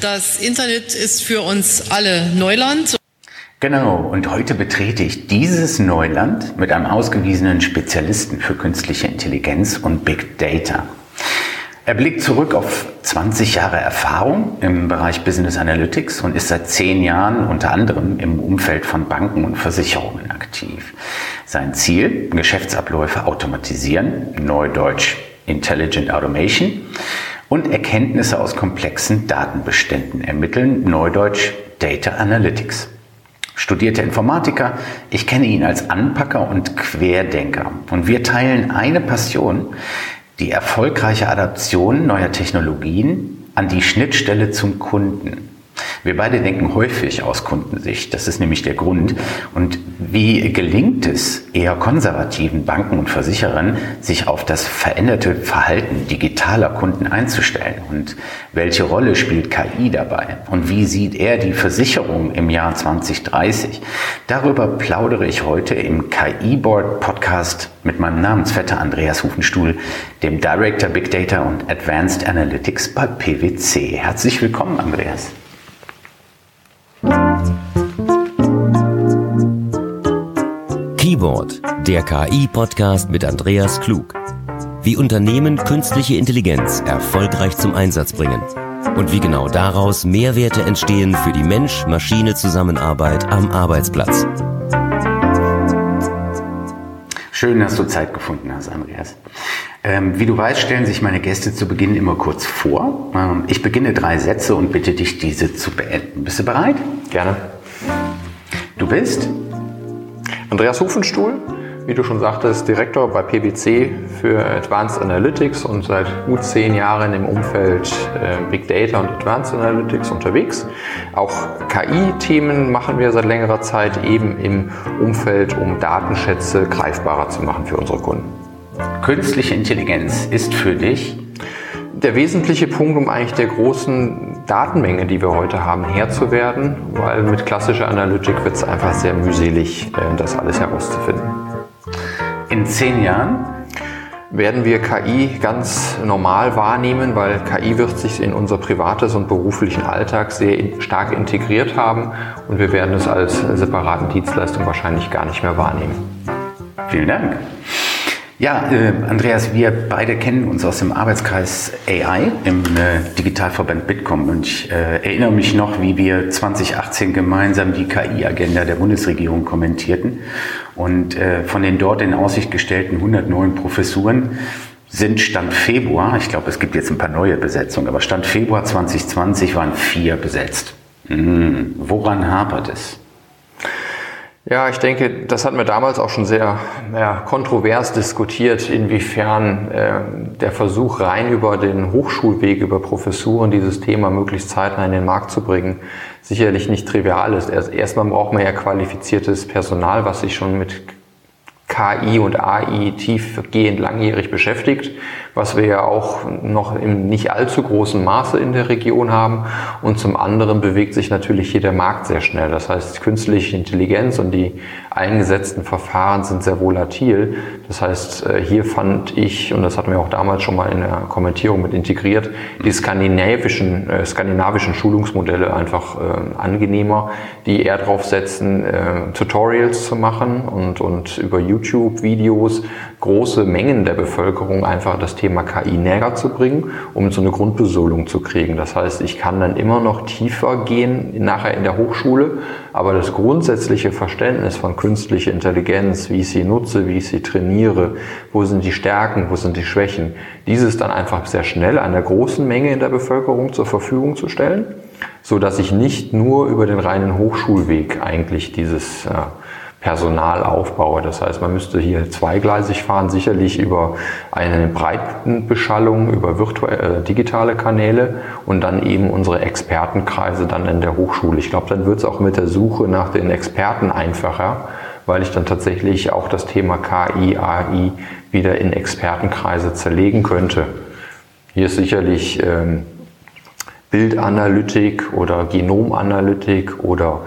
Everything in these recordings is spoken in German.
Das Internet ist für uns alle Neuland. Genau, und heute betrete ich dieses Neuland mit einem ausgewiesenen Spezialisten für künstliche Intelligenz und Big Data. Er blickt zurück auf 20 Jahre Erfahrung im Bereich Business Analytics und ist seit zehn Jahren unter anderem im Umfeld von Banken und Versicherungen aktiv. Sein Ziel, Geschäftsabläufe automatisieren, neudeutsch Intelligent Automation und Erkenntnisse aus komplexen Datenbeständen ermitteln, neudeutsch Data Analytics. Studierter Informatiker, ich kenne ihn als Anpacker und Querdenker und wir teilen eine Passion, die erfolgreiche Adaption neuer Technologien an die Schnittstelle zum Kunden. Wir beide denken häufig aus Kundensicht. Das ist nämlich der Grund. Und wie gelingt es eher konservativen Banken und Versicherern, sich auf das veränderte Verhalten digitaler Kunden einzustellen? Und welche Rolle spielt KI dabei? Und wie sieht er die Versicherung im Jahr 2030? Darüber plaudere ich heute im KI-Board Podcast mit meinem Namensvetter Andreas Hufenstuhl, dem Director Big Data und Advanced Analytics bei PwC. Herzlich willkommen, Andreas. Keyboard, der KI-Podcast mit Andreas Klug. Wie Unternehmen künstliche Intelligenz erfolgreich zum Einsatz bringen und wie genau daraus Mehrwerte entstehen für die Mensch-Maschine-Zusammenarbeit am Arbeitsplatz. Schön, dass du Zeit gefunden hast, Andreas. Ähm, wie du weißt, stellen sich meine Gäste zu Beginn immer kurz vor. Ähm, ich beginne drei Sätze und bitte dich, diese zu beenden. Bist du bereit? Gerne. Du bist? Andreas Hufenstuhl, wie du schon sagtest, Direktor bei PwC für Advanced Analytics und seit gut zehn Jahren im Umfeld äh, Big Data und Advanced Analytics unterwegs. Auch KI-Themen machen wir seit längerer Zeit eben im Umfeld, um Datenschätze greifbarer zu machen für unsere Kunden. Künstliche Intelligenz ist für dich der wesentliche Punkt, um eigentlich der großen Datenmenge, die wir heute haben, Herr zu werden, weil mit klassischer Analytik wird es einfach sehr mühselig, äh, das alles herauszufinden. In zehn Jahren werden wir KI ganz normal wahrnehmen, weil KI wird sich in unser privates und beruflichen Alltag sehr stark integriert haben und wir werden es als separaten Dienstleistung wahrscheinlich gar nicht mehr wahrnehmen. Vielen Dank. Ja, äh, Andreas, wir beide kennen uns aus dem Arbeitskreis AI im äh, Digitalverband Bitkom und ich äh, erinnere mich noch, wie wir 2018 gemeinsam die KI-Agenda der Bundesregierung kommentierten und äh, von den dort in Aussicht gestellten 109 Professuren sind Stand Februar, ich glaube, es gibt jetzt ein paar neue Besetzungen, aber Stand Februar 2020 waren vier besetzt. Hm, woran hapert es? Ja, ich denke, das hatten wir damals auch schon sehr ja, kontrovers diskutiert, inwiefern äh, der Versuch, rein über den Hochschulweg, über Professuren dieses Thema möglichst zeitnah in den Markt zu bringen, sicherlich nicht trivial ist. Erst, erstmal braucht man ja qualifiziertes Personal, was sich schon mit KI und AI tiefgehend langjährig beschäftigt, was wir ja auch noch im nicht allzu großen Maße in der Region haben. Und zum anderen bewegt sich natürlich hier der Markt sehr schnell. Das heißt, künstliche Intelligenz und die eingesetzten Verfahren sind sehr volatil. Das heißt, äh, hier fand ich, und das hatten wir auch damals schon mal in der Kommentierung mit integriert, die skandinavischen, äh, skandinavischen Schulungsmodelle einfach äh, angenehmer, die eher darauf setzen, äh, Tutorials zu machen und, und über YouTube YouTube-Videos große Mengen der Bevölkerung einfach das Thema KI näher zu bringen, um so eine Grundbesolung zu kriegen. Das heißt, ich kann dann immer noch tiefer gehen nachher in der Hochschule, aber das grundsätzliche Verständnis von künstlicher Intelligenz, wie ich sie nutze, wie ich sie trainiere, wo sind die Stärken, wo sind die Schwächen, dieses dann einfach sehr schnell einer großen Menge in der Bevölkerung zur Verfügung zu stellen, so dass ich nicht nur über den reinen Hochschulweg eigentlich dieses äh, Personal aufbaue. Das heißt, man müsste hier zweigleisig fahren, sicherlich über eine Breitenbeschallung, über virtuelle, äh, digitale Kanäle und dann eben unsere Expertenkreise dann in der Hochschule. Ich glaube, dann wird es auch mit der Suche nach den Experten einfacher, weil ich dann tatsächlich auch das Thema KI, AI wieder in Expertenkreise zerlegen könnte. Hier ist sicherlich ähm, Bildanalytik oder Genomanalytik oder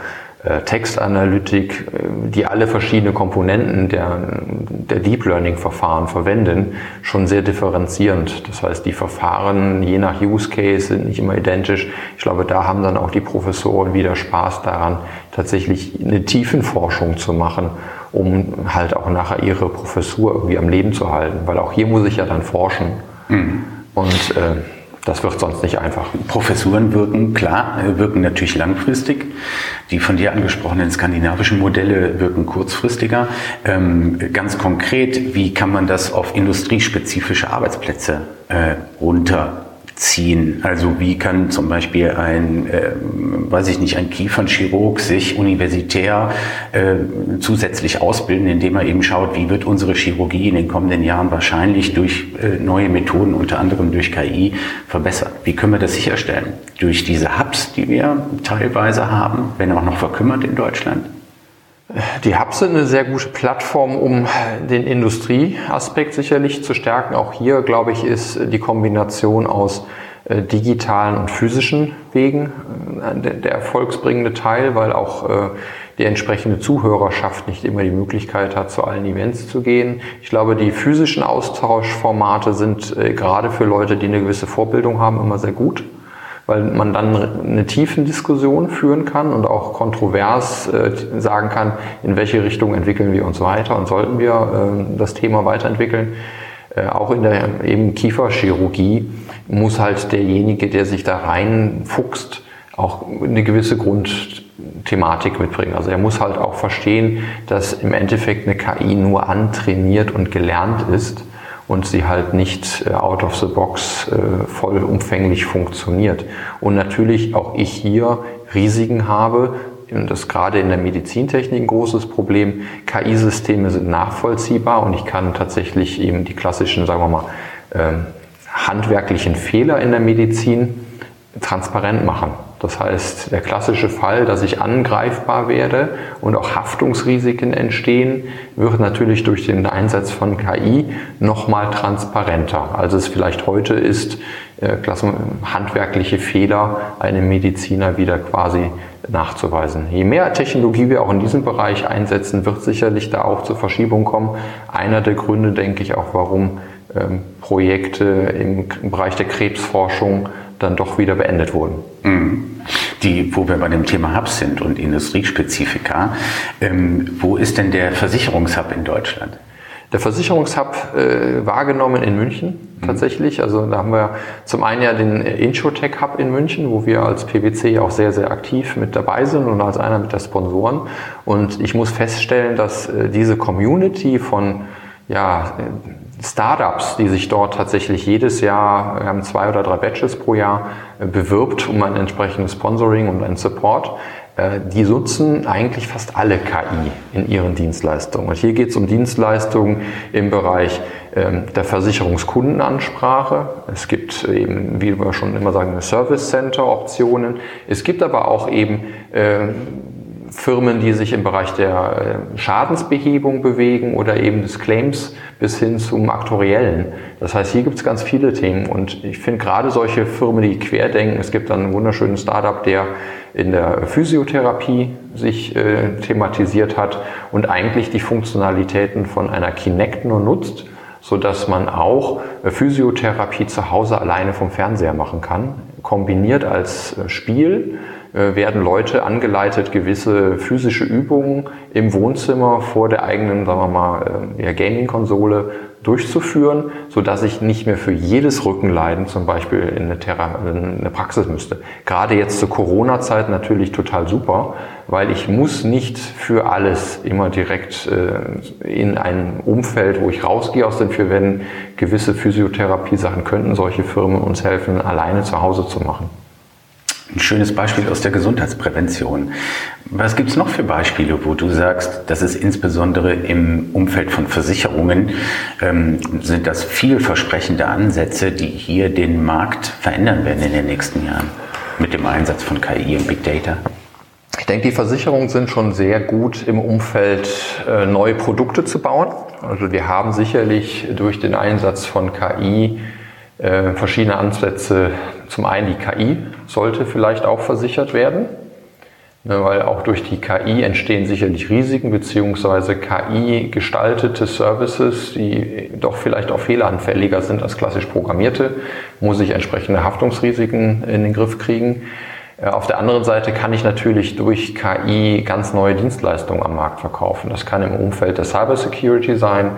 Textanalytik, äh, die alle verschiedene Komponenten der, der Deep Learning Verfahren verwenden, schon sehr differenzierend. Das heißt, die Verfahren je nach Use Case sind nicht immer identisch. Ich glaube, da haben dann auch die Professoren wieder Spaß daran, tatsächlich eine Tiefenforschung zu machen, um halt auch nachher ihre Professur irgendwie am Leben zu halten. Weil auch hier muss ich ja dann forschen. Mhm. Und äh, das wird sonst nicht einfach. Professuren wirken, klar, wirken natürlich langfristig. Die von dir angesprochenen skandinavischen Modelle wirken kurzfristiger. Ähm, ganz konkret, wie kann man das auf industriespezifische Arbeitsplätze äh, runter ziehen. Also wie kann zum Beispiel ein, äh, weiß ich nicht, ein Kiefernchirurg sich universitär äh, zusätzlich ausbilden, indem er eben schaut, wie wird unsere Chirurgie in den kommenden Jahren wahrscheinlich durch äh, neue Methoden, unter anderem durch KI, verbessert. Wie können wir das sicherstellen? Durch diese Hubs, die wir teilweise haben, wenn auch noch verkümmert in Deutschland? Die Hubs sind eine sehr gute Plattform, um den Industrieaspekt sicherlich zu stärken. Auch hier, glaube ich, ist die Kombination aus äh, digitalen und physischen Wegen äh, der erfolgsbringende Teil, weil auch äh, die entsprechende Zuhörerschaft nicht immer die Möglichkeit hat, zu allen Events zu gehen. Ich glaube, die physischen Austauschformate sind gerade für Leute, die eine gewisse Vorbildung haben, immer sehr gut weil man dann eine tiefen Diskussion führen kann und auch kontrovers äh, sagen kann, in welche Richtung entwickeln wir uns weiter und sollten wir äh, das Thema weiterentwickeln. Äh, auch in der eben Kieferchirurgie muss halt derjenige, der sich da reinfuchst, auch eine gewisse Grundthematik mitbringen. Also er muss halt auch verstehen, dass im Endeffekt eine KI nur antrainiert und gelernt ist und sie halt nicht äh, out of the box äh, vollumfänglich funktioniert. Und natürlich auch ich hier Risiken habe, und das ist gerade in der Medizintechnik ein großes Problem. KI-Systeme sind nachvollziehbar und ich kann tatsächlich eben die klassischen, sagen wir mal, ähm, handwerklichen Fehler in der Medizin transparent machen. Das heißt, der klassische Fall, dass ich angreifbar werde und auch Haftungsrisiken entstehen, wird natürlich durch den Einsatz von KI nochmal transparenter, als es vielleicht heute ist, äh, handwerkliche Fehler einem Mediziner wieder quasi nachzuweisen. Je mehr Technologie wir auch in diesem Bereich einsetzen, wird sicherlich da auch zur Verschiebung kommen. Einer der Gründe, denke ich, auch warum ähm, Projekte im Bereich der Krebsforschung dann doch wieder beendet wurden. Mhm. Die, wo wir bei dem Thema Hubs sind und Industriespezifika, ähm, wo ist denn der Versicherungshub in Deutschland? Der Versicherungshub äh, wahrgenommen in München mhm. tatsächlich. Also da haben wir zum einen ja den Introtech Hub in München, wo wir als PwC auch sehr, sehr aktiv mit dabei sind und als einer mit der Sponsoren. Und ich muss feststellen, dass äh, diese Community von ja, Startups, die sich dort tatsächlich jedes Jahr, wir haben zwei oder drei Batches pro Jahr, äh, bewirbt um ein entsprechendes Sponsoring und einen Support. Äh, die nutzen eigentlich fast alle KI in ihren Dienstleistungen. Und hier geht es um Dienstleistungen im Bereich ähm, der Versicherungskundenansprache. Es gibt eben, wie wir schon immer sagen, Service Center Optionen. Es gibt aber auch eben ähm, Firmen, die sich im Bereich der äh, Schadensbehebung bewegen oder eben des Claims bis hin zum Aktuariellen. Das heißt, hier gibt es ganz viele Themen und ich finde gerade solche Firmen, die querdenken, es gibt dann einen wunderschönen Startup, der in der Physiotherapie sich äh, thematisiert hat und eigentlich die Funktionalitäten von einer Kinect nur nutzt, so dass man auch äh, Physiotherapie zu Hause alleine vom Fernseher machen kann, kombiniert als äh, Spiel werden Leute angeleitet, gewisse physische Übungen im Wohnzimmer vor der eigenen, sagen wir mal, äh, Gaming-Konsole durchzuführen, so dass ich nicht mehr für jedes Rückenleiden zum Beispiel in eine, Thera in eine Praxis müsste. Gerade jetzt zur Corona-Zeit natürlich total super, weil ich muss nicht für alles immer direkt äh, in ein Umfeld, wo ich rausgehe aus den vier Wänden, gewisse Physiotherapie-Sachen könnten solche Firmen uns helfen, alleine zu Hause zu machen. Ein schönes Beispiel aus der Gesundheitsprävention. Was gibt es noch für Beispiele, wo du sagst, dass es insbesondere im Umfeld von Versicherungen ähm, sind das vielversprechende Ansätze, die hier den Markt verändern werden in den nächsten Jahren mit dem Einsatz von KI und Big Data? Ich denke, die Versicherungen sind schon sehr gut im Umfeld, äh, neue Produkte zu bauen. Also wir haben sicherlich durch den Einsatz von KI äh, verschiedene Ansätze. Zum einen die KI sollte vielleicht auch versichert werden. Ne, weil auch durch die KI entstehen sicherlich Risiken beziehungsweise KI-gestaltete Services, die doch vielleicht auch fehleranfälliger sind als klassisch programmierte, muss ich entsprechende Haftungsrisiken in den Griff kriegen. Äh, auf der anderen Seite kann ich natürlich durch KI ganz neue Dienstleistungen am Markt verkaufen. Das kann im Umfeld der Cybersecurity sein,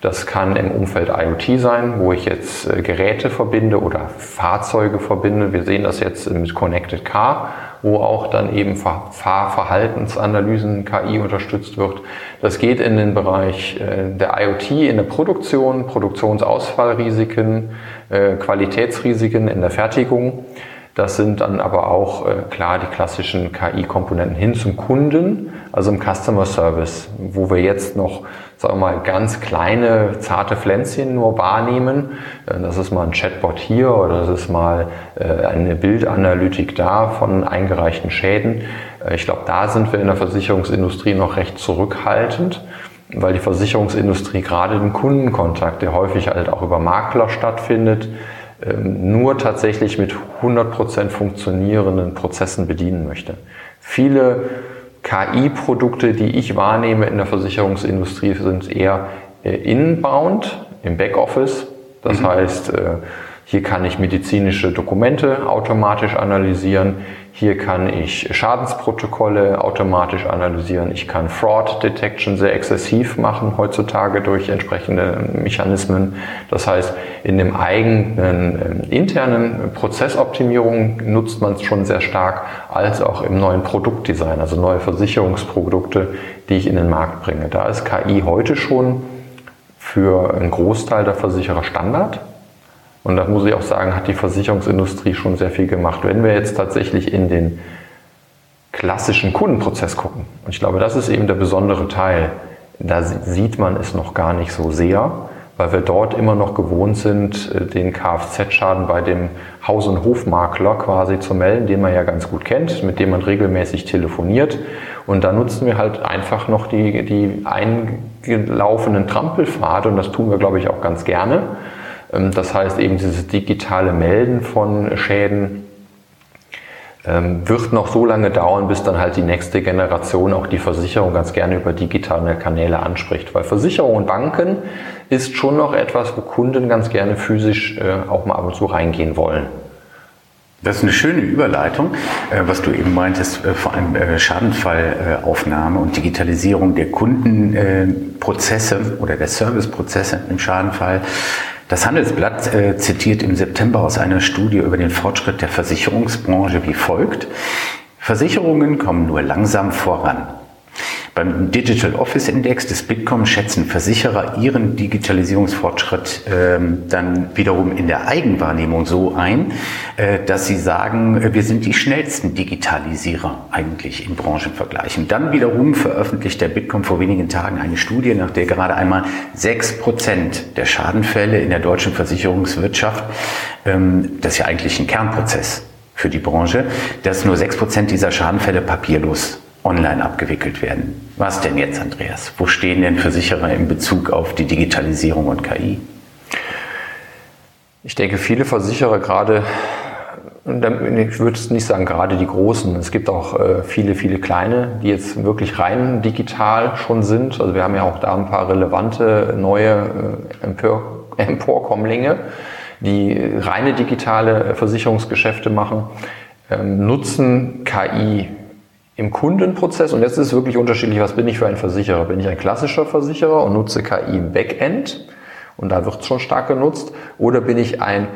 das kann im Umfeld IoT sein, wo ich jetzt äh, Geräte verbinde oder Fahrzeuge verbinde. Wir sehen das jetzt mit Connected Car, wo auch dann eben Fahrverhaltensanalysen KI unterstützt wird. Das geht in den Bereich äh, der IoT in der Produktion, Produktionsausfallrisiken, Qualitätsrisiken in der Fertigung. Das sind dann aber auch äh, klar die klassischen KI-Komponenten hin zum Kunden, also im Customer Service, wo wir jetzt noch, sagen wir mal, ganz kleine, zarte Pflänzchen nur wahrnehmen. Äh, das ist mal ein Chatbot hier oder das ist mal äh, eine Bildanalytik da von eingereichten Schäden. Äh, ich glaube, da sind wir in der Versicherungsindustrie noch recht zurückhaltend weil die Versicherungsindustrie gerade den Kundenkontakt, der häufig halt auch über Makler stattfindet, ähm, nur tatsächlich mit 100% funktionierenden Prozessen bedienen möchte. Viele KI-Produkte, die ich wahrnehme in der Versicherungsindustrie, sind eher äh, inbound im Backoffice. Das mhm. heißt, äh, hier kann ich medizinische Dokumente automatisch analysieren. Hier kann ich Schadensprotokolle automatisch analysieren. Ich kann Fraud Detection sehr exzessiv machen heutzutage durch entsprechende Mechanismen. Das heißt, in dem eigenen äh, internen Prozessoptimierung nutzt man es schon sehr stark, als auch im neuen Produktdesign, also neue Versicherungsprodukte, die ich in den Markt bringe. Da ist KI heute schon für einen Großteil der Versicherer Standard. Und da muss ich auch sagen, hat die Versicherungsindustrie schon sehr viel gemacht. Wenn wir jetzt tatsächlich in den klassischen Kundenprozess gucken, und ich glaube, das ist eben der besondere Teil, da sieht man es noch gar nicht so sehr, weil wir dort immer noch gewohnt sind, äh, den Kfz-Schaden bei dem Haus- und Hofmakler quasi zu melden, den man ja ganz gut kennt, mit dem man regelmäßig telefoniert. Und da nutzen wir halt einfach noch die, die eingelaufenen Trampelpfade und das tun wir, glaube ich, auch ganz gerne. Ähm, das heißt eben dieses digitale Melden von Schäden ähm, wird noch so lange dauern, bis dann halt die nächste Generation auch die Versicherung ganz gerne über digitale Kanäle anspricht. Weil Versicherung und Banken ist schon noch etwas, wo Kunden ganz gerne physisch äh, auch mal ab und zu reingehen wollen. Das ist eine schöne Überleitung, äh, was du eben meintest, äh, vor allem Schadenfallaufnahme und Digitalisierung der Kundenprozesse oder der Serviceprozesse im Schadenfall. Das Handelsblatt äh, zitiert im September aus einer Studie über den Fortschritt der Versicherungsbranche wie folgt. Versicherungen kommen nur langsam voran. Beim Digital Office Index des Bitkom schätzen Versicherer ihren Digitalisierungsfortschritt ähm, dann wiederum in der Eigenwahrnehmung so ein, äh, dass sie sagen, äh, wir sind die schnellsten Digitalisierer eigentlich in Branchenvergleichen. Dann wiederum veröffentlicht der Bitkom vor wenigen Tagen eine Studie, nach der gerade einmal sechs Prozent der Schadenfälle in der deutschen Versicherungswirtschaft, ähm, das ist ja eigentlich ein Kernprozess für die Branche, dass nur sechs Prozent dieser Schadenfälle papierlos online abgewickelt werden. Was denn jetzt, Andreas? Wo stehen denn Versicherer in Bezug auf die Digitalisierung und KI? Ich denke, viele Versicherer gerade, ich würde es nicht sagen gerade die großen, es gibt auch äh, viele, viele kleine, die jetzt wirklich rein digital schon sind. Also wir haben ja auch da ein paar relevante neue äh, Emporkommlinge, die reine digitale Versicherungsgeschäfte machen, ähm, nutzen KI im Kundenprozess, und jetzt ist es wirklich unterschiedlich, was bin ich für ein Versicherer? Bin ich ein klassischer Versicherer und nutze KI im Backend? Und da wird es schon stark genutzt. Oder bin ich ein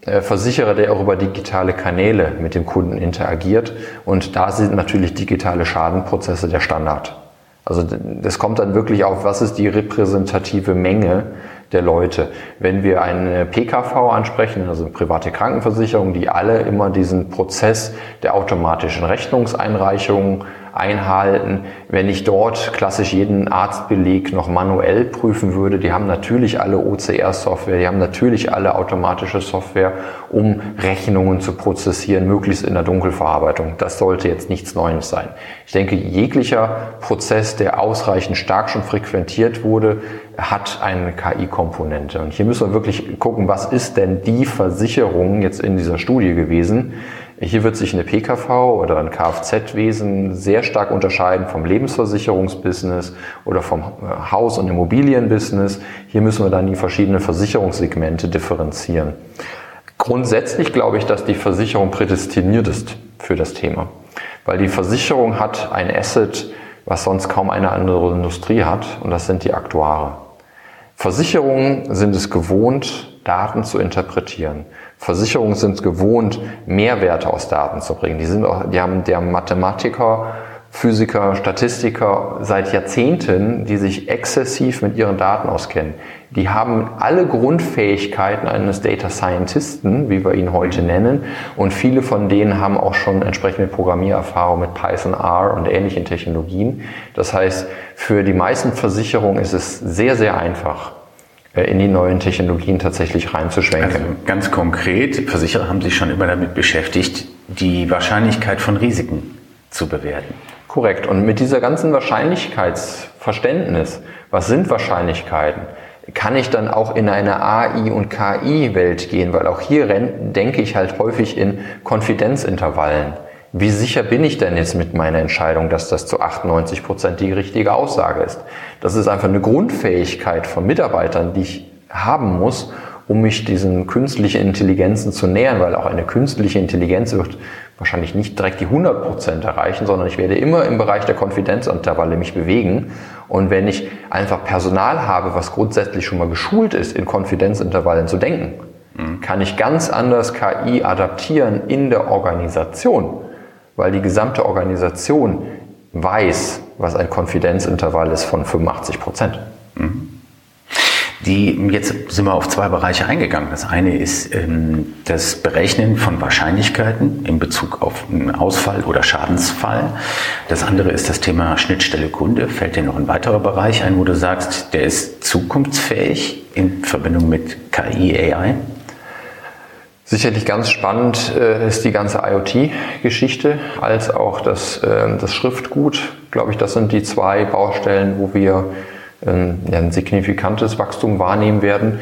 äh, Versicherer, der auch über digitale Kanäle mit dem Kunden interagiert? Und da sind natürlich digitale Schadenprozesse der Standard. Also das kommt dann wirklich auf, was ist die repräsentative Menge der Leute. Wenn wir eine PKV ansprechen, also eine private Krankenversicherung, die alle immer diesen Prozess der automatischen Rechnungseinreichung einhalten. Wenn ich dort klassisch jeden Arztbeleg noch manuell prüfen würde, die haben natürlich alle OCR-Software, die haben natürlich alle automatische Software, um Rechnungen zu prozessieren, möglichst in der Dunkelverarbeitung. Das sollte jetzt nichts Neues sein. Ich denke, jeglicher Prozess, der ausreichend stark schon frequentiert wurde, hat eine KI-Komponente. Und hier müssen wir wirklich gucken, was ist denn die Versicherung jetzt in dieser Studie gewesen, Hier wird sich eine PKV oder ein Kfz-Wesen sehr stark unterscheiden vom Lebensversicherungsbusiness oder vom äh, Haus- und Immobilienbusiness. Hier müssen wir dann die verschiedenen Versicherungssegmente differenzieren. Grundsätzlich glaube ich, dass die Versicherung prädestiniert ist für das Thema, weil die Versicherung hat ein Asset, was sonst kaum eine andere Industrie hat, und das sind die Aktuare. Versicherungen sind es gewohnt, Daten zu interpretieren. Versicherungen sind es gewohnt, Mehrwerte aus Daten zu bringen. Die, sind auch, die haben der Mathematiker, Physiker, Statistiker seit Jahrzehnten, die sich exzessiv mit ihren Daten auskennen. Die haben alle Grundfähigkeiten eines Data Scientisten, wie wir ihn heute nennen, und viele von denen haben auch schon entsprechende Programmiererfahrung mit Python, R und ähnlichen Technologien. Das heißt, für die meisten Versicherungen ist es sehr, sehr einfach, äh, in die neuen Technologien tatsächlich reinzuschwenken. Also ganz konkret, Versicherer haben sich schon immer damit beschäftigt, die Wahrscheinlichkeit von Risiken zu bewerten. Korrekt. Und mit dieser ganzen Wahrscheinlichkeitsverständnis, was sind Wahrscheinlichkeiten, kann ich dann auch in eine AI- und KI-Welt gehen, weil auch hier denke ich halt häufig in Konfidenzintervallen. Wie sicher bin ich denn jetzt mit meiner Entscheidung, dass das zu 98 Prozent die richtige Aussage ist? Das ist einfach eine Grundfähigkeit von Mitarbeitern, die ich haben muss, um mich diesen künstlichen Intelligenzen zu nähern, weil auch eine künstliche Intelligenz wird wahrscheinlich nicht direkt die 100 Prozent erreichen, sondern ich werde immer im Bereich der Konfidenzintervalle mich bewegen. Und wenn ich einfach Personal habe, was grundsätzlich schon mal geschult ist, in Konfidenzintervallen zu denken, mhm. kann ich ganz anders KI adaptieren in der Organisation, weil die gesamte Organisation weiß, was ein Konfidenzintervall ist von 85 Prozent. Mhm. Die, jetzt sind wir auf zwei Bereiche eingegangen. Das eine ist ähm, das Berechnen von Wahrscheinlichkeiten in Bezug auf einen Ausfall oder Schadensfall. Das andere ist das Thema Schnittstelle Kunde. Fällt dir noch ein weiterer Bereich ein, wo du sagst, der ist zukunftsfähig in Verbindung mit KI, AI? Sicherlich ganz spannend äh, ist die ganze IoT-Geschichte als auch das, äh, das Schriftgut. Glaube ich, das sind die zwei Baustellen, wo wir ein signifikantes Wachstum wahrnehmen werden.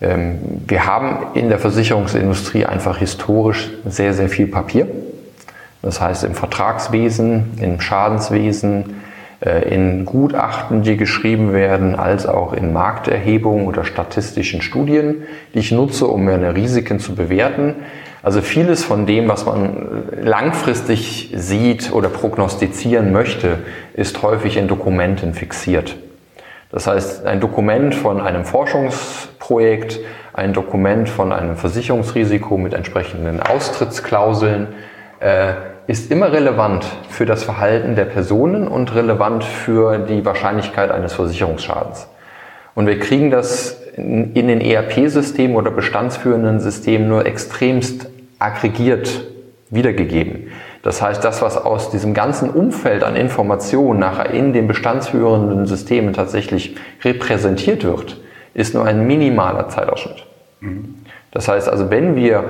Ähm, wir haben in der Versicherungsindustrie einfach historisch sehr, sehr viel Papier. Das heißt im Vertragswesen, im Schadenswesen, äh, in Gutachten, die geschrieben werden, als auch in Markterhebungen oder statistischen Studien, die ich nutze, um meine Risiken zu bewerten. Also vieles von dem, was man langfristig sieht oder prognostizieren möchte, ist häufig in Dokumenten fixiert. Das heißt, ein Dokument von einem Forschungsprojekt, ein Dokument von einem Versicherungsrisiko mit entsprechenden Austrittsklauseln äh, ist immer relevant für das Verhalten der Personen und relevant für die Wahrscheinlichkeit eines Versicherungsschadens. Und wir kriegen das in, in den ERP-Systemen oder bestandsführenden Systemen nur extremst aggregiert wiedergegeben. Das heißt, das, was aus diesem ganzen Umfeld an Informationen nachher in den bestandsführenden Systemen tatsächlich repräsentiert wird, ist nur ein minimaler Zeitausschnitt. Das heißt also, wenn wir,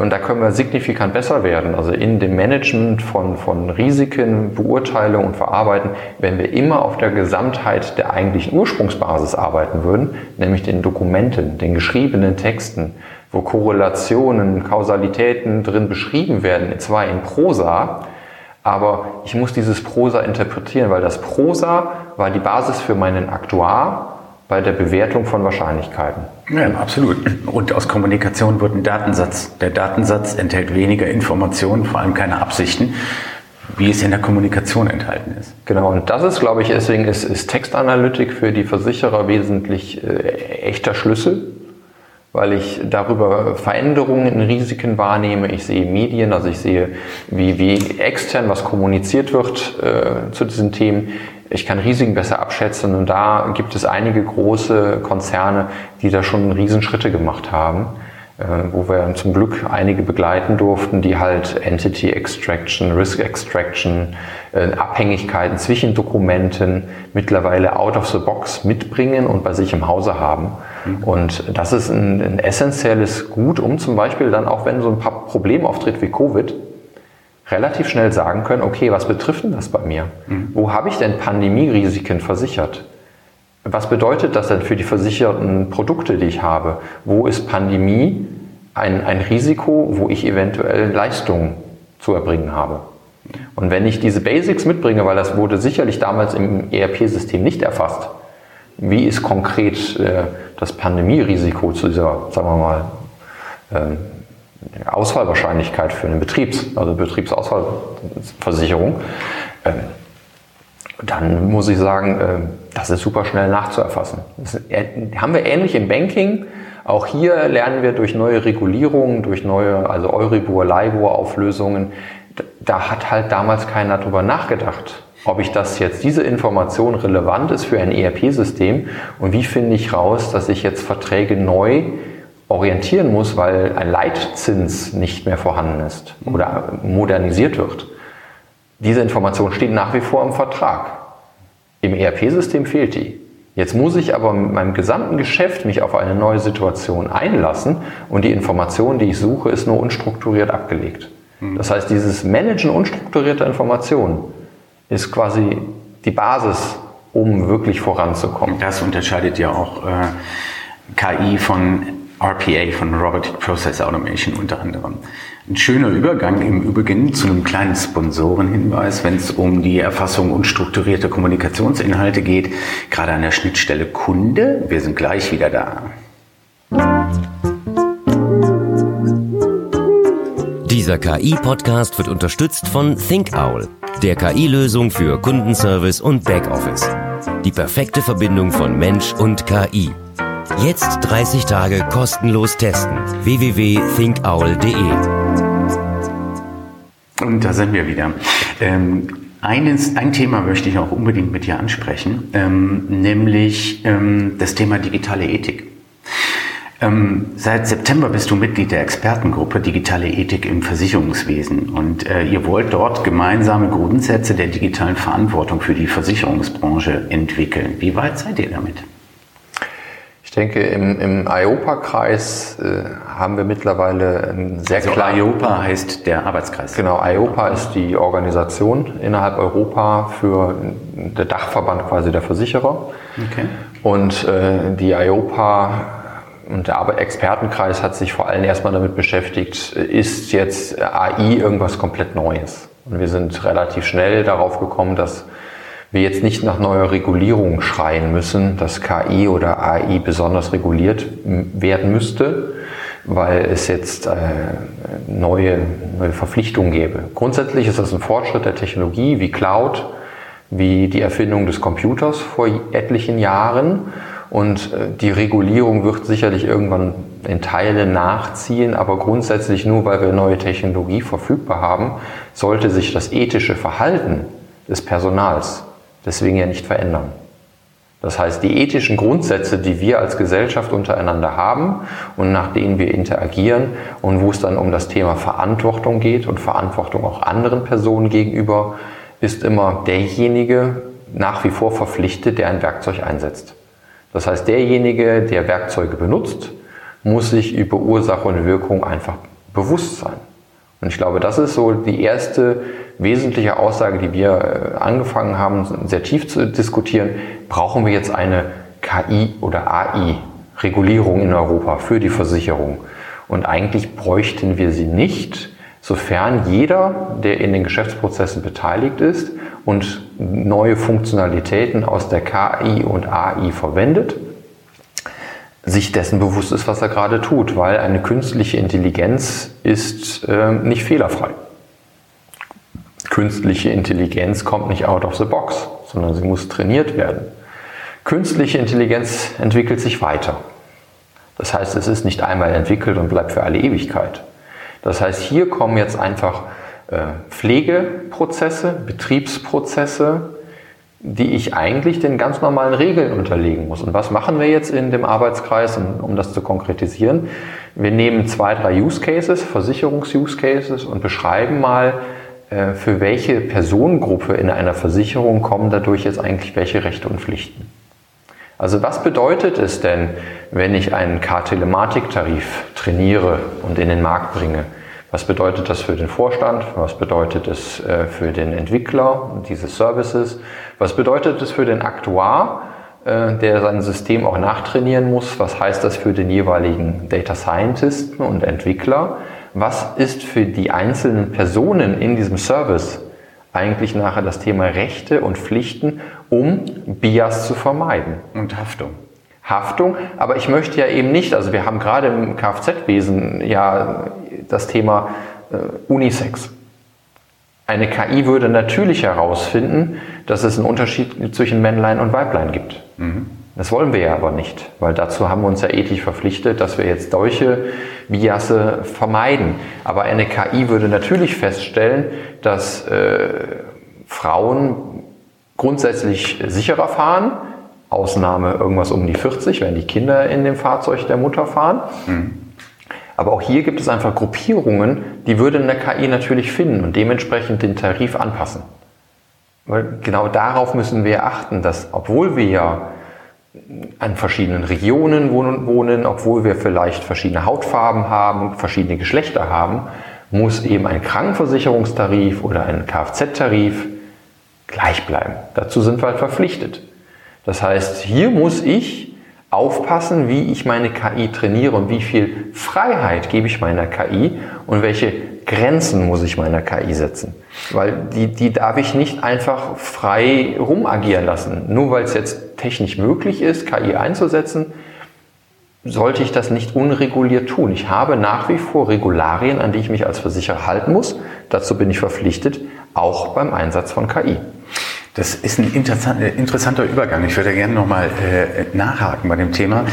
und da können wir signifikant besser werden, also in dem Management von, von Risiken, Beurteilung und Verarbeiten, wenn wir immer auf der Gesamtheit der eigentlichen Ursprungsbasis arbeiten würden, nämlich den Dokumenten, den geschriebenen Texten, wo Korrelationen, Kausalitäten drin beschrieben werden, zwar in Prosa, aber ich muss dieses Prosa interpretieren, weil das Prosa war die Basis für meinen Aktuar bei der Bewertung von Wahrscheinlichkeiten. Ja, absolut. Und aus Kommunikation wird ein Datensatz. Der Datensatz enthält weniger Informationen, vor allem keine Absichten, wie es in der Kommunikation enthalten ist. Genau, und das ist, glaube ich, deswegen ist, ist Textanalytik für die Versicherer wesentlich äh, echter Schlüssel weil ich darüber Veränderungen in Risiken wahrnehme. Ich sehe Medien, also ich sehe, wie, wie extern was kommuniziert wird äh, zu diesen Themen. Ich kann Risiken besser abschätzen und da gibt es einige große Konzerne, die da schon Riesenschritte gemacht haben, äh, wo wir zum Glück einige begleiten durften, die halt Entity Extraction, Risk Extraction, äh, Abhängigkeiten zwischen Dokumenten mittlerweile out of the box mitbringen und bei sich im Hause haben. Mhm. Und das ist ein, ein essentielles Gut, um zum Beispiel dann auch, wenn so ein paar Probleme auftritt wie Covid, relativ schnell sagen können, okay, was betrifft denn das bei mir? Mhm. Wo habe ich denn Pandemierisiken versichert? Was bedeutet das denn für die versicherten Produkte, die ich habe? Wo ist Pandemie ein, ein Risiko, wo ich eventuell Leistungen zu erbringen habe. Und wenn ich diese Basics mitbringe, weil das wurde sicherlich damals im ERP-System nicht erfasst, wie ist konkret äh, das Pandemierisiko zu dieser, sagen wir mal, äh, Ausfallwahrscheinlichkeit für eine Betriebs-, also Betriebsausfallversicherung, äh, dann muss ich sagen, äh, das ist super schnell nachzuerfassen. Das haben wir ähnlich im Banking. Auch hier lernen wir durch neue Regulierungen, durch neue, also Euribor, LIBOR Auflösungen, da hat halt damals keiner drüber nachgedacht, ob ich das jetzt, diese Information relevant ist für ein ERP-System und wie finde ich raus, dass ich jetzt Verträge neu orientieren muss, weil ein Leitzins nicht mehr vorhanden ist oder modernisiert wird. Diese Information steht nach wie vor im Vertrag. Im ERP-System fehlt die. Jetzt muss ich aber mit meinem gesamten Geschäft mich auf eine neue Situation einlassen und die Information, die ich suche, ist nur unstrukturiert abgelegt. Mhm. Das heißt, dieses Managen unstrukturierter Informationen ist quasi die Basis, um wirklich voranzukommen. Das unterscheidet ja auch äh, KI von RPA, von Robotic Process Automation unter anderem. Ein schöner Übergang im Übrigen zu einem kleinen Sponsorenhinweis, wenn es um die Erfassung unstrukturierter Kommunikationsinhalte geht, gerade an der Schnittstelle Kunde. Wir sind gleich wieder da. Dieser KI-Podcast wird unterstützt von ThinkOwl, der KI-Lösung für Kundenservice und Backoffice. Die perfekte Verbindung von Mensch und KI. Jetzt 30 Tage kostenlos testen. www.thinkowl.de Und da sind wir wieder. Ähm, eines, ein Thema möchte ich auch unbedingt mit dir ansprechen, ähm, nämlich ähm, das Thema digitale Ethik. Ähm, seit September bist du Mitglied der Expertengruppe Digitale Ethik im Versicherungswesen und äh, ihr wollt dort gemeinsame Grundsätze der digitalen Verantwortung für die Versicherungsbranche entwickeln. Wie weit seid ihr damit? Ich denke, im, im IOPA-Kreis äh, haben wir mittlerweile ein sehr also klar. IOPA heißt der Arbeitskreis. Genau, IOPA ist die Organisation innerhalb Europa für der Dachverband quasi der Versicherer. Okay. Und äh, die IOPA und der Expertenkreis hat sich vor allem erstmal damit beschäftigt, ist jetzt AI irgendwas komplett Neues? Und wir sind relativ schnell darauf gekommen, dass wir jetzt nicht nach neuer Regulierung schreien müssen, dass KI oder AI besonders reguliert werden müsste, weil es jetzt äh, neue, neue Verpflichtungen gäbe. Grundsätzlich ist das ein Fortschritt der Technologie wie Cloud, wie die Erfindung des Computers vor etlichen Jahren. Und äh, die Regulierung wird sicherlich irgendwann in Teilen nachziehen, aber grundsätzlich nur, weil wir neue Technologie verfügbar haben, sollte sich das ethische Verhalten des Personals deswegen ja nicht verändern. Das heißt, die ethischen Grundsätze, die wir als Gesellschaft untereinander haben und nach denen wir interagieren und wo es dann um das Thema Verantwortung geht und Verantwortung auch anderen Personen gegenüber, ist immer derjenige nach wie vor verpflichtet, der ein Werkzeug einsetzt. Das heißt, derjenige, der Werkzeuge benutzt, muss sich über Ursache und Wirkung einfach bewusst sein. Und ich glaube, das ist so die erste wesentliche Aussage, die wir äh, angefangen haben, sehr tief zu diskutieren. Brauchen wir jetzt eine KI oder AI-Regulierung in Europa für die Versicherung? Und eigentlich bräuchten wir sie nicht, sofern jeder, der in den Geschäftsprozessen beteiligt ist, und neue Funktionalitäten aus der KI und AI verwendet, sich dessen bewusst ist, was er gerade tut, weil eine künstliche Intelligenz ist äh, nicht fehlerfrei. Künstliche Intelligenz kommt nicht out of the box, sondern sie muss trainiert werden. Künstliche Intelligenz entwickelt sich weiter. Das heißt, es ist nicht einmal entwickelt und bleibt für alle Ewigkeit. Das heißt, hier kommen jetzt einfach äh, Pflegeprozesse, Betriebsprozesse, die ich eigentlich den ganz normalen Regeln unterlegen muss. Und was machen wir jetzt in dem Arbeitskreis, um, das zu konkretisieren? Wir nehmen zwei, drei Use Cases, Versicherungs-Use Cases und beschreiben mal, äh, für welche Personengruppe in einer Versicherung kommen dadurch jetzt eigentlich welche Rechte und Pflichten. Also was bedeutet es denn, wenn ich einen K-Telematik-Tarif trainiere und in den Markt bringe? Was bedeutet das für den Vorstand? Was bedeutet es äh, für den Entwickler dieses Services? Was bedeutet es für den Aktuar, äh, der sein System auch nachtrainieren muss. Was heißt das für den jeweiligen Data Scientisten und Entwickler? Was ist für die einzelnen Personen in diesem Service eigentlich nachher das Thema Rechte und Pflichten, um Bias zu vermeiden? Und Haftung. Haftung, aber ich möchte ja eben nicht, also wir haben gerade im Kfz-Wesen ja das Thema äh, Unisex. Eine KI würde natürlich herausfinden, dass es einen Unterschied zwischen Männlein und Weiblein gibt. Mhm. Das wollen wir ja aber nicht, weil dazu haben wir uns ja ethisch verpflichtet, dass wir jetzt solche Biasse vermeiden. Aber eine KI würde natürlich feststellen, dass äh, Frauen grundsätzlich sicherer fahren, Ausnahme irgendwas um die 40, wenn die Kinder in dem Fahrzeug der Mutter fahren. Mhm. Aber auch hier gibt es einfach Gruppierungen, die würde eine KI natürlich finden und dementsprechend den Tarif anpassen. Weil genau darauf müssen wir achten, dass obwohl wir ja an verschiedenen Regionen wohnen, obwohl wir vielleicht verschiedene Hautfarben haben, verschiedene Geschlechter haben, muss eben ein Krankenversicherungstarif oder ein Kfz-Tarif gleich bleiben. Dazu sind wir halt verpflichtet. Das heißt, hier muss ich aufpassen, wie ich meine KI trainiere und wie viel Freiheit gebe ich meiner KI und welche Grenzen muss ich meiner KI setzen. Weil die, die darf ich nicht einfach frei rumagieren lassen. Nur weil es jetzt technisch möglich ist, KI einzusetzen, sollte ich das nicht unreguliert tun. Ich habe nach wie vor Regularien, an die ich mich als Versicherer halten muss. Dazu bin ich verpflichtet, auch beim Einsatz von KI. Das ist ein äh, interessanter Übergang. Ich würde gerne nochmal äh, nachhaken bei dem Thema.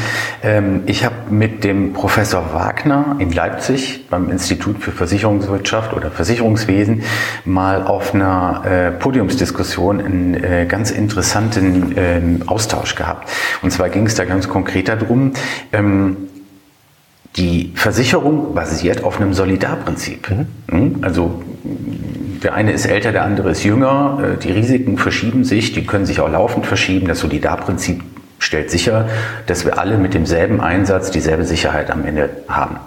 Ähm, ich habe mit dem Professor Wagner in Leipzig beim Institut für Versicherungswirtschaft oder Versicherungswesen mal auf einer äh, Podiumsdiskussion einen äh, ganz interessanten ähm, Austausch gehabt. Und zwar ging es da ganz konkret darum, ähm, die Versicherung basiert auf einem Solidarprinzip. Mhm. Hm? Also der eine ist älter, der andere ist jünger. Äh, die Risiken verschieben sich, die können sich auch laufend verschieben. Das Solidarprinzip stellt sicher, dass wir alle mit demselben Einsatz dieselbe Sicherheit am Ende haben.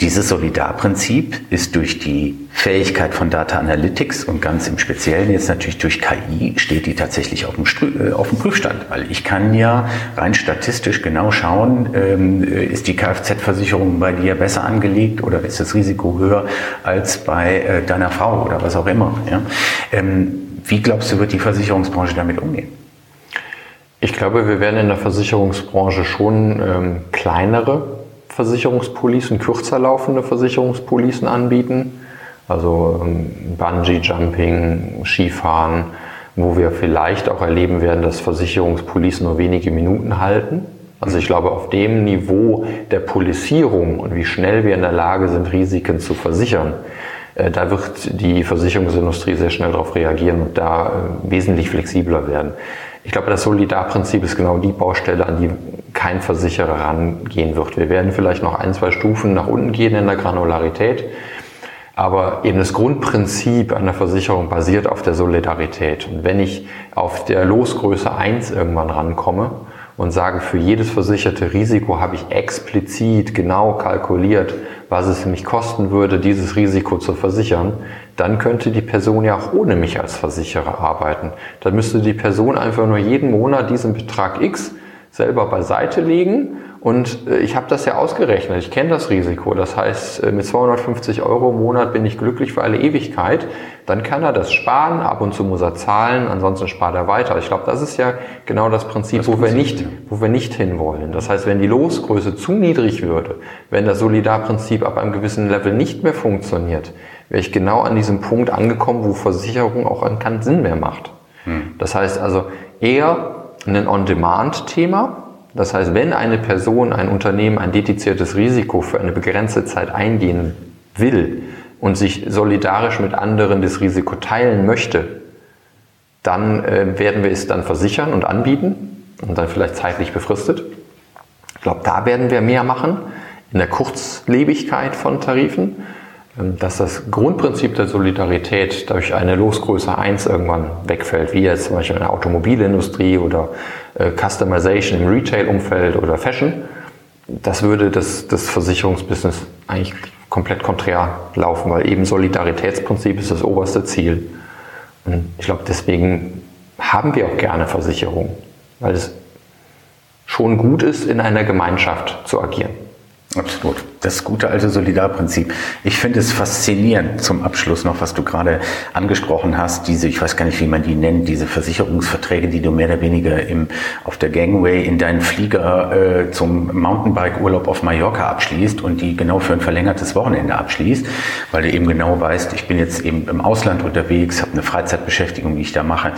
Dieses Solidarprinzip ist durch die Fähigkeit von Data Analytics und ganz im Speziellen jetzt natürlich durch KI steht die tatsächlich auf dem, äh, auf dem Prüfstand, weil ich kann ja rein statistisch genau schauen, ähm, ist die Kfz-Versicherung bei dir besser angelegt oder ist das Risiko höher als bei äh, deiner Frau oder was auch immer. Ja? Ähm, wie glaubst du, wird die Versicherungsbranche damit umgehen? Ich glaube, wir werden in der Versicherungsbranche schon ähm, kleinere Versicherungspolicen, kürzer laufende Versicherungspolicen anbieten. Also ähm, Bungee Jumping, Skifahren, wo wir vielleicht auch erleben werden, dass Versicherungspolicen nur wenige Minuten halten. Also ich glaube, auf dem Niveau der Polizierung und wie schnell wir in der Lage sind, Risiken zu versichern, äh, da wird die Versicherungsindustrie sehr schnell darauf reagieren und da äh, wesentlich flexibler werden. Ich glaube, das Solidarprinzip ist genau die Baustelle, an die kein Versicherer rangehen wird. Wir werden vielleicht noch ein, zwei Stufen nach unten gehen in der Granularität. Aber eben das Grundprinzip einer Versicherung basiert auf der Solidarität. Und wenn ich auf der Losgröße 1 irgendwann rankomme und sage, für jedes versicherte Risiko habe ich explizit genau kalkuliert, was es mich kosten würde, dieses Risiko zu versichern, dann könnte die Person ja auch ohne mich als Versicherer arbeiten. Dann müsste die Person einfach nur jeden Monat diesen Betrag X selber beiseite legen. Und äh, ich habe das ja ausgerechnet. Ich kenne das Risiko. Das heißt, äh, mit 250 Euro im Monat bin ich glücklich für alle Ewigkeit. Dann kann er das sparen. Ab und zu muss er zahlen. Ansonsten spart er weiter. Ich glaube, das ist ja genau das Prinzip, das wo, wir nicht, wo wir nicht hinwollen. Das heißt, wenn die Losgröße zu niedrig würde, wenn das Solidarprinzip ab einem gewissen Level nicht mehr funktioniert, wäre ich genau an diesem Punkt angekommen, wo Versicherung auch keinen Sinn mehr macht. Hm. Das heißt also eher ein On-Demand-Thema. Das heißt, wenn eine Person, ein Unternehmen ein dediziertes Risiko für eine begrenzte Zeit eingehen will und sich solidarisch mit anderen das Risiko teilen möchte, dann äh, werden wir es dann versichern und anbieten und dann vielleicht zeitlich befristet. Ich glaube, da werden wir mehr machen in der Kurzlebigkeit von Tarifen. Ähm, dass das Grundprinzip der Solidarität durch eine Losgröße 1 irgendwann wegfällt, wie jetzt zum Beispiel in der Automobilindustrie oder äh, Customization im Retail-Umfeld oder Fashion, das würde das, das Versicherungsbusiness eigentlich komplett konträr laufen, weil eben Solidaritätsprinzip ist das oberste Ziel. Und ich glaube, deswegen haben wir auch gerne Versicherungen, weil es schon gut ist, in einer Gemeinschaft zu agieren. Absolut. Das gute alte Solidarprinzip. Ich finde es faszinierend zum Abschluss noch, was du gerade angesprochen hast, diese, ich weiß gar nicht, wie man die nennt, diese Versicherungsverträge, die du mehr oder weniger im, auf der Gangway in deinen Flieger äh, zum Mountainbike-Urlaub auf Mallorca abschließt und die genau für ein verlängertes Wochenende abschließt, weil du eben genau weißt, ich bin jetzt eben im Ausland unterwegs, habe eine Freizeitbeschäftigung, die ich da mache.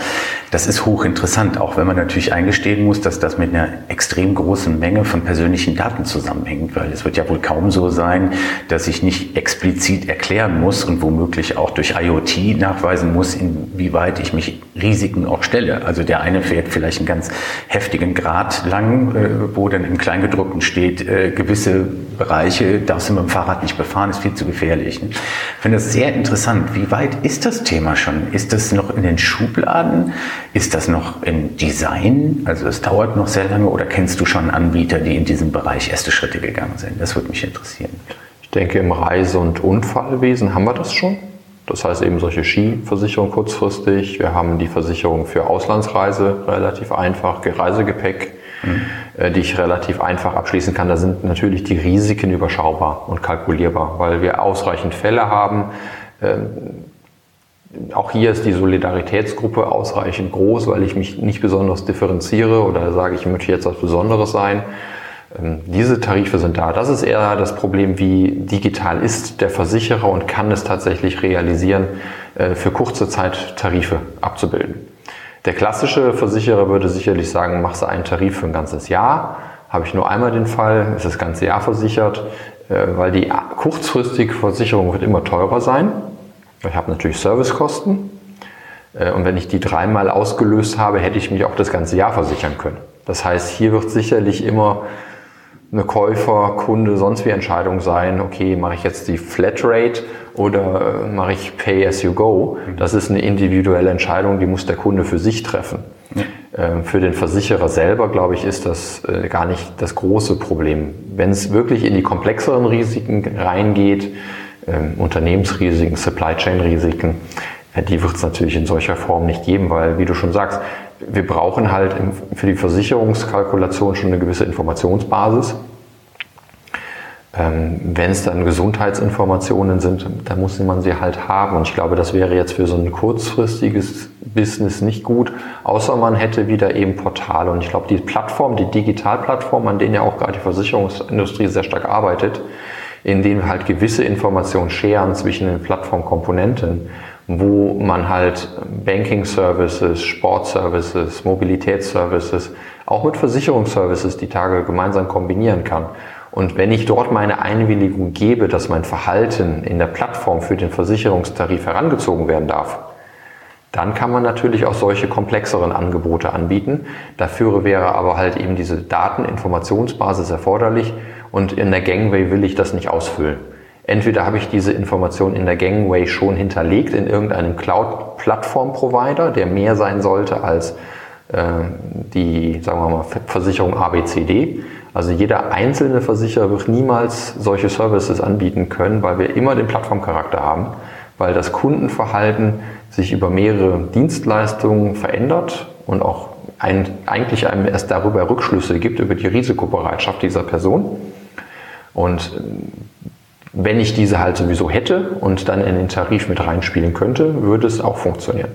Das ist hochinteressant, auch wenn man natürlich eingestehen muss, dass das mit einer extrem großen Menge von persönlichen Daten zusammenhängt, weil es wird ja wohl kaum so sein, dass ich nicht explizit erklären muss und womöglich auch durch IoT nachweisen muss, inwieweit ich mich Risiken auch stelle. Also der eine fährt vielleicht einen ganz heftigen Grad lang, äh, wo dann im Kleingedruckten steht, äh, gewisse Bereiche darfst du mit dem Fahrrad nicht befahren, ist viel zu gefährlich. Ich finde das sehr interessant. Wie weit ist das Thema schon? Ist das noch in den Schubladen? Ist das noch im Design? Also es dauert noch sehr lange oder kennst du schon Anbieter, die in diesem Bereich erste Schritte gegangen sind? Das würde mich interessieren. Ich denke, im Reise- und Unfallwesen haben wir das schon. Das heißt eben solche Skiversicherungen kurzfristig. Wir haben die Versicherung für Auslandsreise relativ einfach, Reisegepäck, mhm. die ich relativ einfach abschließen kann. Da sind natürlich die Risiken überschaubar und kalkulierbar, weil wir ausreichend Fälle haben. Ähm, auch hier ist die Solidaritätsgruppe ausreichend groß, weil ich mich nicht besonders differenziere oder sage, ich möchte jetzt was Besonderes sein. Ähm, diese Tarife sind da. Das ist eher das Problem, wie digital ist der Versicherer und kann es tatsächlich realisieren, äh, für kurze Zeit Tarife abzubilden. Der klassische Versicherer würde sicherlich sagen, machst du einen Tarif für ein ganzes Jahr. Habe ich nur einmal den Fall, ist das ganze Jahr versichert, äh, weil die kurzfristige Versicherung wird immer teurer sein. Ich habe natürlich Servicekosten. Äh, und wenn ich die dreimal ausgelöst habe, hätte ich mich auch das ganze Jahr versichern können. Das heißt, hier wird sicherlich immer eine Käufer, Kunde, sonst wie Entscheidung sein, okay, mache ich jetzt die Flatrate oder äh, mache ich Pay as you go? Das ist eine individuelle Entscheidung, die muss der Kunde für sich treffen. Ja. Ähm, für den Versicherer selber, glaube ich, ist das äh, gar nicht das große Problem. Wenn es wirklich in die komplexeren Risiken reingeht, ähm, Unternehmensrisiken, Supply Chain Risiken, äh, die wird es natürlich in solcher Form nicht geben, weil, wie du schon sagst, wir brauchen halt für die Versicherungskalkulation schon eine gewisse Informationsbasis. Ähm, Wenn es dann Gesundheitsinformationen sind, dann muss man sie halt haben. Und ich glaube, das wäre jetzt für so ein kurzfristiges Business nicht gut, außer man hätte wieder eben Portale. Und ich glaube, die Plattform, die Digitalplattform, an denen ja auch gerade die Versicherungsindustrie sehr stark arbeitet, in denen wir halt gewisse Informationen scheren zwischen den Plattformkomponenten, wo man halt Banking Services, Sport Services, Mobilitätsservices, auch mit Versicherungsservices die Tage gemeinsam kombinieren kann. Und wenn ich dort meine Einwilligung gebe, dass mein Verhalten in der Plattform für den Versicherungstarif herangezogen werden darf, dann kann man natürlich auch solche komplexeren Angebote anbieten. Dafür wäre aber halt eben diese Dateninformationsbasis erforderlich und in der Gangway will ich das nicht ausfüllen. Entweder habe ich diese Information in der Gangway schon hinterlegt in irgendeinem Cloud-Plattform-Provider, der mehr sein sollte als äh, die, sagen wir mal, Versicherung ABCD. Also jeder einzelne Versicherer wird niemals solche Services anbieten können, weil wir immer den Plattformcharakter haben, weil das Kundenverhalten sich über mehrere Dienstleistungen verändert und auch ein, eigentlich einem erst darüber Rückschlüsse gibt, über die Risikobereitschaft dieser Person. Und wenn ich diese halt sowieso hätte und dann in den Tarif mit reinspielen könnte, würde es auch funktionieren.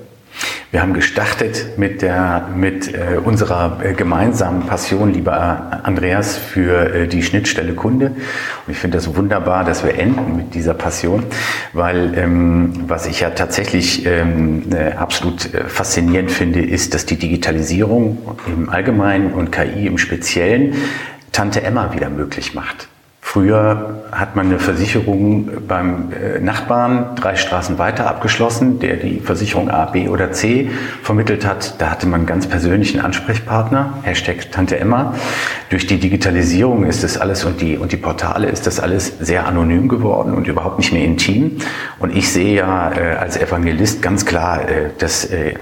Wir haben gestartet mit, der, mit äh, unserer äh, gemeinsamen Passion, lieber Andreas, für äh, die Schnittstelle Kunde. Und ich finde das wunderbar, dass wir enden mit dieser Passion, weil ähm, was ich ja tatsächlich ähm, äh, absolut äh, faszinierend finde, ist, dass die Digitalisierung im Allgemeinen und KI im Speziellen Tante Emma wieder möglich macht. Früher hat man eine Versicherung beim äh, Nachbarn drei Straßen weiter abgeschlossen, der die Versicherung A, B oder C vermittelt hat. Da hatte man einen ganz persönlichen Ansprechpartner, Hashtag Tante Emma. Durch die Digitalisierung ist das alles und die, und die Portale ist das alles sehr anonym geworden und überhaupt nicht mehr intim. Und ich sehe ja äh, als Evangelist ganz klar, äh, dass äh, äh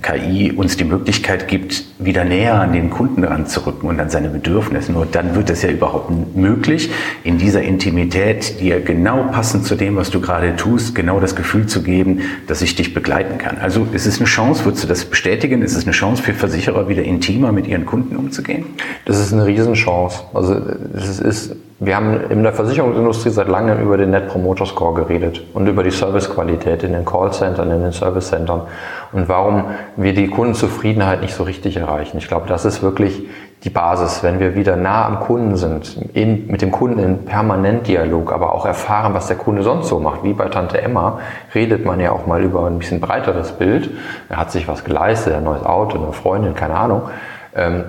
KI uns die Möglichkeit gibt, wieder näher an den Kunden ranzurücken und an seine Bedürfnisse. Nur dann wird es ja überhaupt möglich, in dieser Intimität Intimität, dir genau passend zu dem, was du gerade tust, genau das Gefühl zu geben, dass ich dich begleiten kann. Also ist es eine Chance, würdest du das bestätigen? Ist es eine Chance für Versicherer, wieder intimer mit ihren Kunden umzugehen? Das ist eine Riesenchance. Also es ist, wir haben in der Versicherungsindustrie seit langem über den Net Promoter Score geredet und über die Servicequalität in den Callcentern, in den Servicecentern und warum wir die Kundenzufriedenheit nicht so richtig erreichen. Ich glaube, das ist wirklich die Basis, wenn wir wieder nah am Kunden sind, in, mit dem Kunden in permanent Dialog, aber auch erfahren, was der Kunde sonst so macht. Wie bei Tante Emma redet man ja auch mal über ein bisschen breiteres Bild. Er hat sich was geleistet, ein neues Auto, eine Freundin, keine Ahnung. Ähm,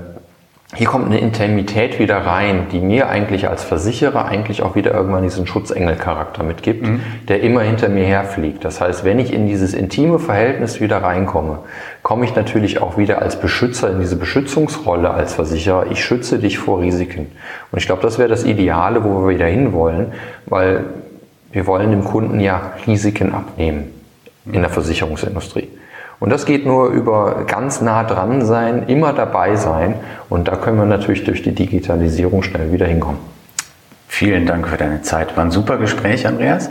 hier kommt eine Intimität wieder rein, die mir eigentlich als Versicherer eigentlich auch wieder irgendwann diesen Schutzengelcharakter mitgibt, mhm. der immer hinter mir herfliegt. Das heißt, wenn ich in dieses intime Verhältnis wieder reinkomme, komme ich natürlich auch wieder als Beschützer in diese Beschützungsrolle als Versicherer. Ich schütze dich vor Risiken. Und ich glaube, das wäre das Ideale, wo wir wieder hinwollen, weil wir wollen dem Kunden ja Risiken abnehmen in der Versicherungsindustrie. Und das geht nur über ganz nah dran sein, immer dabei sein. Und da können wir natürlich durch die Digitalisierung schnell wieder hinkommen. Vielen Dank für deine Zeit. War ein super Gespräch, Andreas.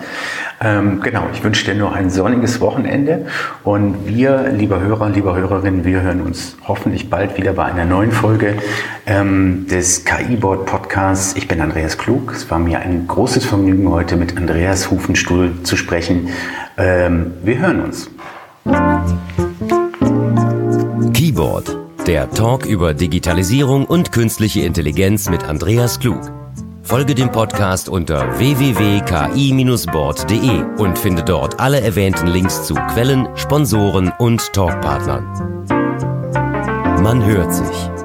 Ähm, genau, ich wünsche dir noch ein sonniges Wochenende. Und wir, lieber Hörer, lieber Hörerinnen, wir hören uns hoffentlich bald wieder bei einer neuen Folge ähm, des KI-Board Podcasts. Ich bin Andreas Klug. Es war mir ein großes Vergnügen, heute mit Andreas Hufenstuhl zu sprechen. Ähm, wir hören uns. Keyboard, der Talk über Digitalisierung und künstliche Intelligenz mit Andreas Klug. Folge dem Podcast unter www.ki-board.de und finde dort alle erwähnten Links zu Quellen, Sponsoren und Talkpartnern. Man hört sich.